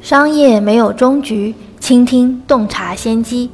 商业没有终局，倾听洞察先机。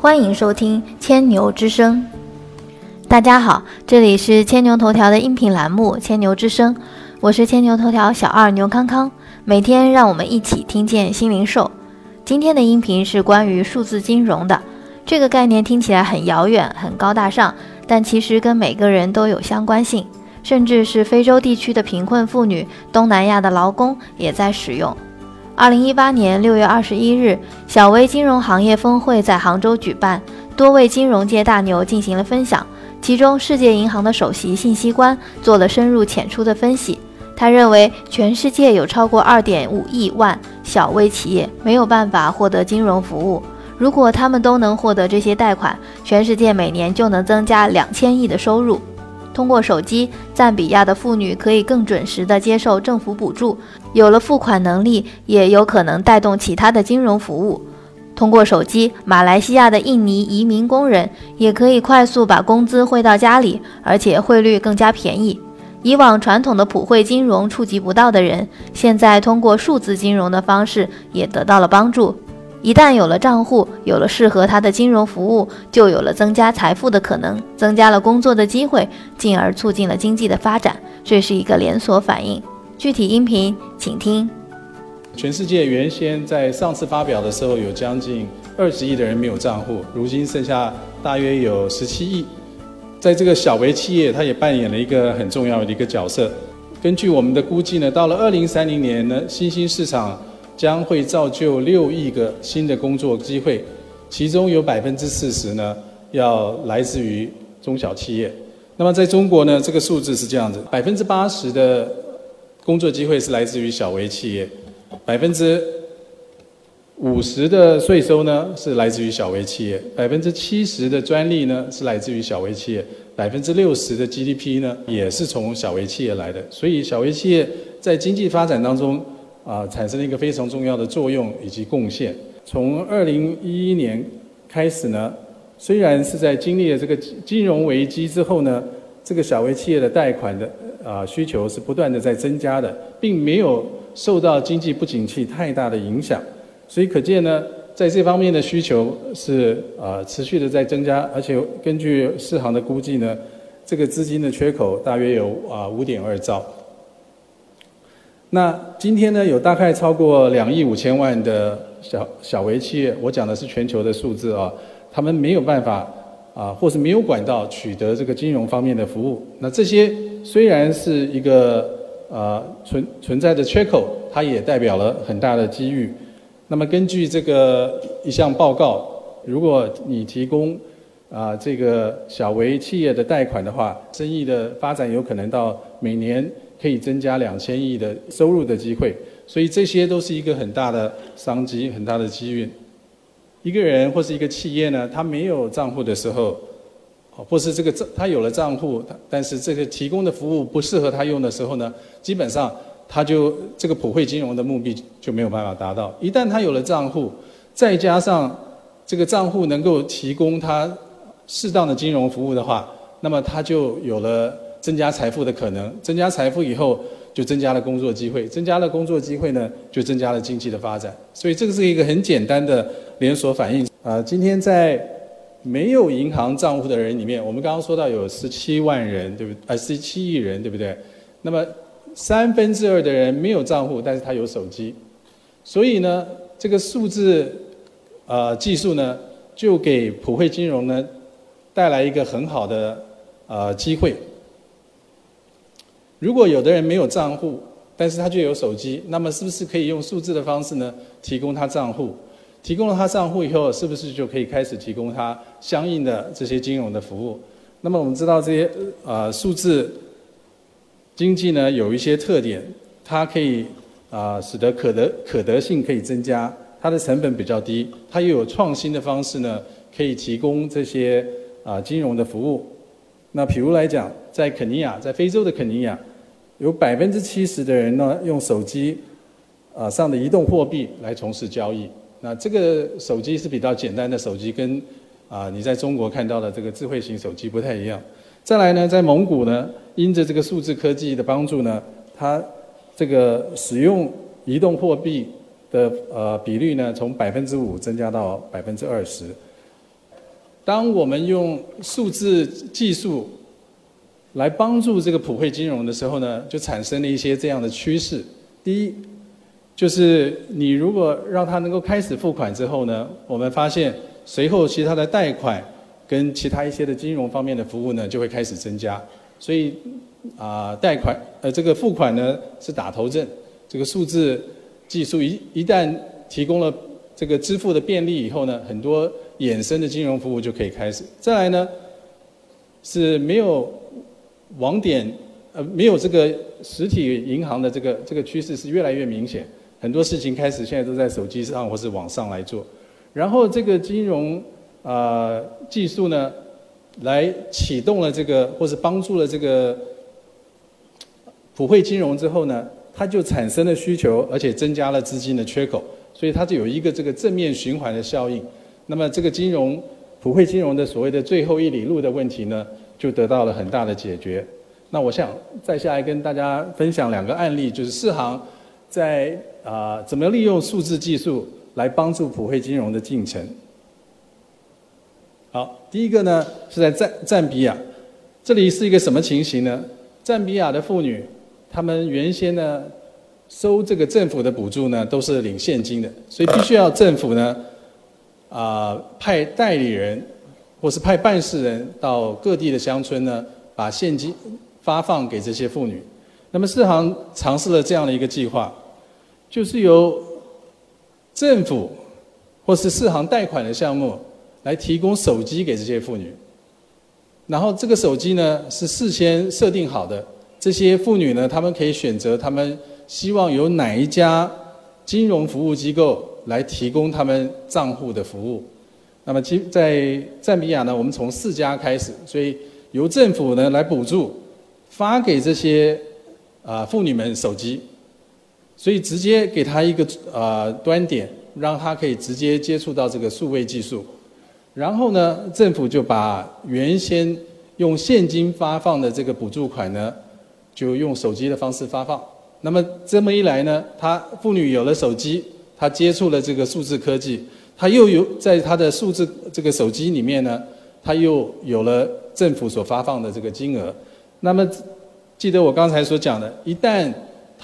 欢迎收听千牛之声。大家好，这里是千牛头条的音频栏目《千牛之声》，我是千牛头条小二牛康康。每天让我们一起听见新零售。今天的音频是关于数字金融的。这个概念听起来很遥远、很高大上，但其实跟每个人都有相关性，甚至是非洲地区的贫困妇女、东南亚的劳工也在使用。二零一八年六月二十一日，小微金融行业峰会在杭州举办，多位金融界大牛进行了分享。其中，世界银行的首席信息官做了深入浅出的分析。他认为，全世界有超过二点五亿万小微企业没有办法获得金融服务。如果他们都能获得这些贷款，全世界每年就能增加两千亿的收入。通过手机，赞比亚的妇女可以更准时地接受政府补助，有了付款能力，也有可能带动其他的金融服务。通过手机，马来西亚的印尼移民工人也可以快速把工资汇到家里，而且汇率更加便宜。以往传统的普惠金融触及不到的人，现在通过数字金融的方式也得到了帮助。一旦有了账户，有了适合他的金融服务，就有了增加财富的可能，增加了工作的机会，进而促进了经济的发展。这是一个连锁反应。具体音频请听。全世界原先在上次发表的时候，有将近二十亿的人没有账户，如今剩下大约有十七亿。在这个小微企业，它也扮演了一个很重要的一个角色。根据我们的估计呢，到了二零三零年呢，新兴市场。将会造就六亿个新的工作机会，其中有百分之四十呢要来自于中小企业。那么在中国呢，这个数字是这样子：百分之八十的工作机会是来自于小微企业，百分之五十的税收呢是来自于小微企业，百分之七十的专利呢是来自于小微企业，百分之六十的 GDP 呢也是从小微企业来的。所以小微企业在经济发展当中。啊，产生了一个非常重要的作用以及贡献。从二零一一年开始呢，虽然是在经历了这个金融危机之后呢，这个小微企业的贷款的啊需求是不断的在增加的，并没有受到经济不景气太大的影响。所以可见呢，在这方面的需求是啊持续的在增加，而且根据世行的估计呢，这个资金的缺口大约有啊五点二兆。那今天呢，有大概超过两亿五千万的小小微企业，我讲的是全球的数字啊，他们没有办法啊，或是没有管道取得这个金融方面的服务。那这些虽然是一个呃存存在的缺口，它也代表了很大的机遇。那么根据这个一项报告，如果你提供啊这个小微企业的贷款的话，生意的发展有可能到每年。可以增加两千亿的收入的机会，所以这些都是一个很大的商机、很大的机遇。一个人或是一个企业呢，他没有账户的时候，或是这个账他有了账户，但是这个提供的服务不适合他用的时候呢，基本上他就这个普惠金融的目的就没有办法达到。一旦他有了账户，再加上这个账户能够提供他适当的金融服务的话，那么他就有了。增加财富的可能，增加财富以后就增加了工作机会，增加了工作机会呢，就增加了经济的发展。所以这个是一个很简单的连锁反应。啊，今天在没有银行账户的人里面，我们刚刚说到有十七万人，对不对？呃，十七亿人，对不对？那么三分之二的人没有账户，但是他有手机。所以呢，这个数字呃技术呢，就给普惠金融呢带来一个很好的呃机会。如果有的人没有账户，但是他就有手机，那么是不是可以用数字的方式呢？提供他账户，提供了他账户以后，是不是就可以开始提供他相应的这些金融的服务？那么我们知道这些呃数字经济呢有一些特点，它可以啊使得可得可得性可以增加，它的成本比较低，它又有创新的方式呢，可以提供这些啊金融的服务。那比如来讲，在肯尼亚，在非洲的肯尼亚。有百分之七十的人呢，用手机啊上的移动货币来从事交易。那这个手机是比较简单的手机，跟啊你在中国看到的这个智慧型手机不太一样。再来呢，在蒙古呢，因着这个数字科技的帮助呢，它这个使用移动货币的呃比率呢，从百分之五增加到百分之二十。当我们用数字技术来帮助这个普惠金融的时候呢，就产生了一些这样的趋势。第一，就是你如果让它能够开始付款之后呢，我们发现随后其他的贷款跟其他一些的金融方面的服务呢，就会开始增加。所以啊，贷款呃这个付款呢是打头阵，这个数字技术一一旦提供了这个支付的便利以后呢，很多。衍生的金融服务就可以开始。再来呢，是没有网点，呃，没有这个实体银行的这个这个趋势是越来越明显。很多事情开始现在都在手机上或是网上来做。然后这个金融啊技术呢，来启动了这个或是帮助了这个普惠金融之后呢，它就产生了需求，而且增加了资金的缺口，所以它就有一个这个正面循环的效应。那么这个金融普惠金融的所谓的最后一里路的问题呢，就得到了很大的解决。那我想再下来跟大家分享两个案例，就是世行在啊怎么利用数字技术来帮助普惠金融的进程。好，第一个呢是在赞赞比亚，这里是一个什么情形呢？赞比亚的妇女，她们原先呢收这个政府的补助呢都是领现金的，所以必须要政府呢。啊，派代理人或是派办事人到各地的乡村呢，把现金发放给这些妇女。那么世行尝试了这样的一个计划，就是由政府或是世行贷款的项目来提供手机给这些妇女。然后这个手机呢是事先设定好的，这些妇女呢，她们可以选择她们希望有哪一家金融服务机构。来提供她们账户的服务。那么，其在赞比亚呢，我们从四家开始，所以由政府呢来补助，发给这些啊妇女们手机，所以直接给他一个呃端点，让他可以直接接触到这个数位技术。然后呢，政府就把原先用现金发放的这个补助款呢，就用手机的方式发放。那么这么一来呢，他妇女有了手机。他接触了这个数字科技，他又有在他的数字这个手机里面呢，他又有了政府所发放的这个金额。那么，记得我刚才所讲的，一旦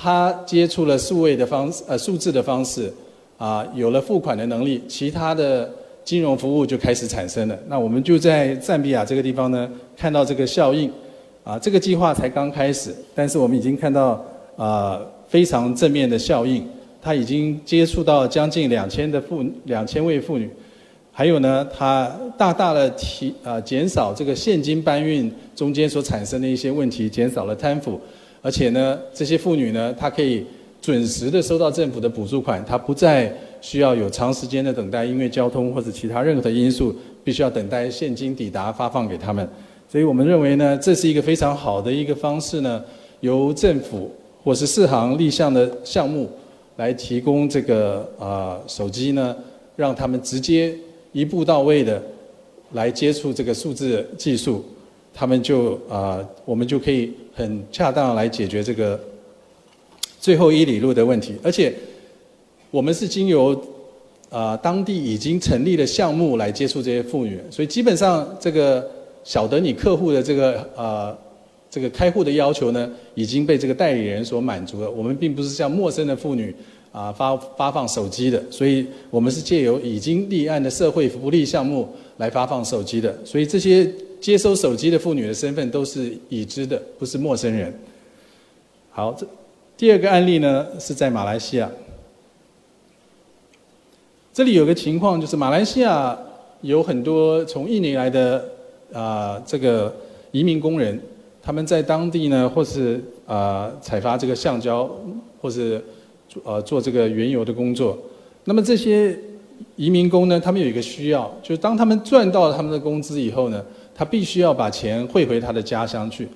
他接触了数位的方式呃数字的方式，啊，有了付款的能力，其他的金融服务就开始产生了。那我们就在赞比亚这个地方呢，看到这个效应，啊，这个计划才刚开始，但是我们已经看到啊非常正面的效应。他已经接触到将近两千的妇两千位妇女，还有呢，他大大的提啊减少这个现金搬运中间所产生的一些问题，减少了贪腐，而且呢，这些妇女呢，她可以准时的收到政府的补助款，她不再需要有长时间的等待，因为交通或者其他任何的因素，必须要等待现金抵达发放给他们。所以我们认为呢，这是一个非常好的一个方式呢，由政府或是四行立项的项目。来提供这个啊手机呢，让他们直接一步到位的来接触这个数字技术，他们就啊我们就可以很恰当来解决这个最后一里路的问题。而且我们是经由啊当地已经成立的项目来接触这些妇女，所以基本上这个晓得你客户的这个啊。这个开户的要求呢，已经被这个代理人所满足了。我们并不是向陌生的妇女啊发发放手机的，所以我们是借由已经立案的社会福利项目来发放手机的。所以这些接收手机的妇女的身份都是已知的，不是陌生人。好，这第二个案例呢是在马来西亚。这里有个情况，就是马来西亚有很多从印尼来的啊这个移民工人。他们在当地呢，或是啊采发这个橡胶，或是呃做这个原油的工作。那么这些移民工呢，他们有一个需要，就是当他们赚到他们的工资以后呢，他必须要把钱汇回他的家乡去。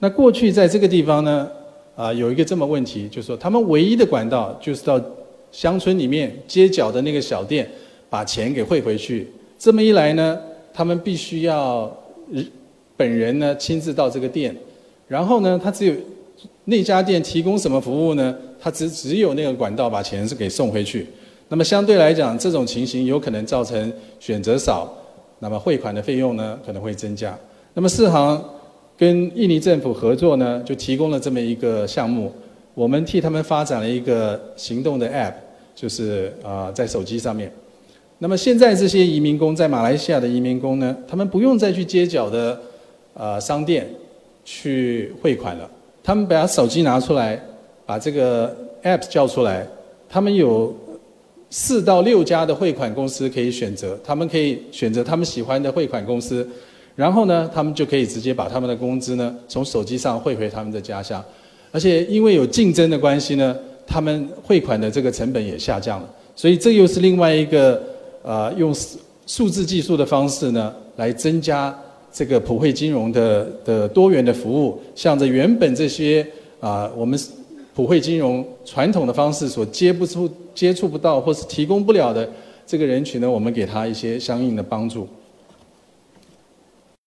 那过去在这个地方呢，啊有一个这么问题，就是说他们唯一的管道就是到乡村里面街角的那个小店把钱给汇回去。这么一来呢，他们必须要。本人呢亲自到这个店，然后呢，他只有那家店提供什么服务呢？他只只有那个管道把钱是给送回去。那么相对来讲，这种情形有可能造成选择少，那么汇款的费用呢可能会增加。那么四行跟印尼政府合作呢，就提供了这么一个项目，我们替他们发展了一个行动的 App，就是啊在手机上面。那么现在这些移民工在马来西亚的移民工呢，他们不用再去街角的呃商店去汇款了，他们把手机拿出来，把这个 App 叫出来，他们有四到六家的汇款公司可以选择，他们可以选择他们喜欢的汇款公司。然后呢，他们就可以直接把他们的工资呢从手机上汇回他们的家乡，而且因为有竞争的关系呢，他们汇款的这个成本也下降了。所以这又是另外一个呃用数字技术的方式呢，来增加这个普惠金融的的多元的服务。向着原本这些啊我们普惠金融传统的方式所接不出、接触不到或是提供不了的这个人群呢，我们给他一些相应的帮助。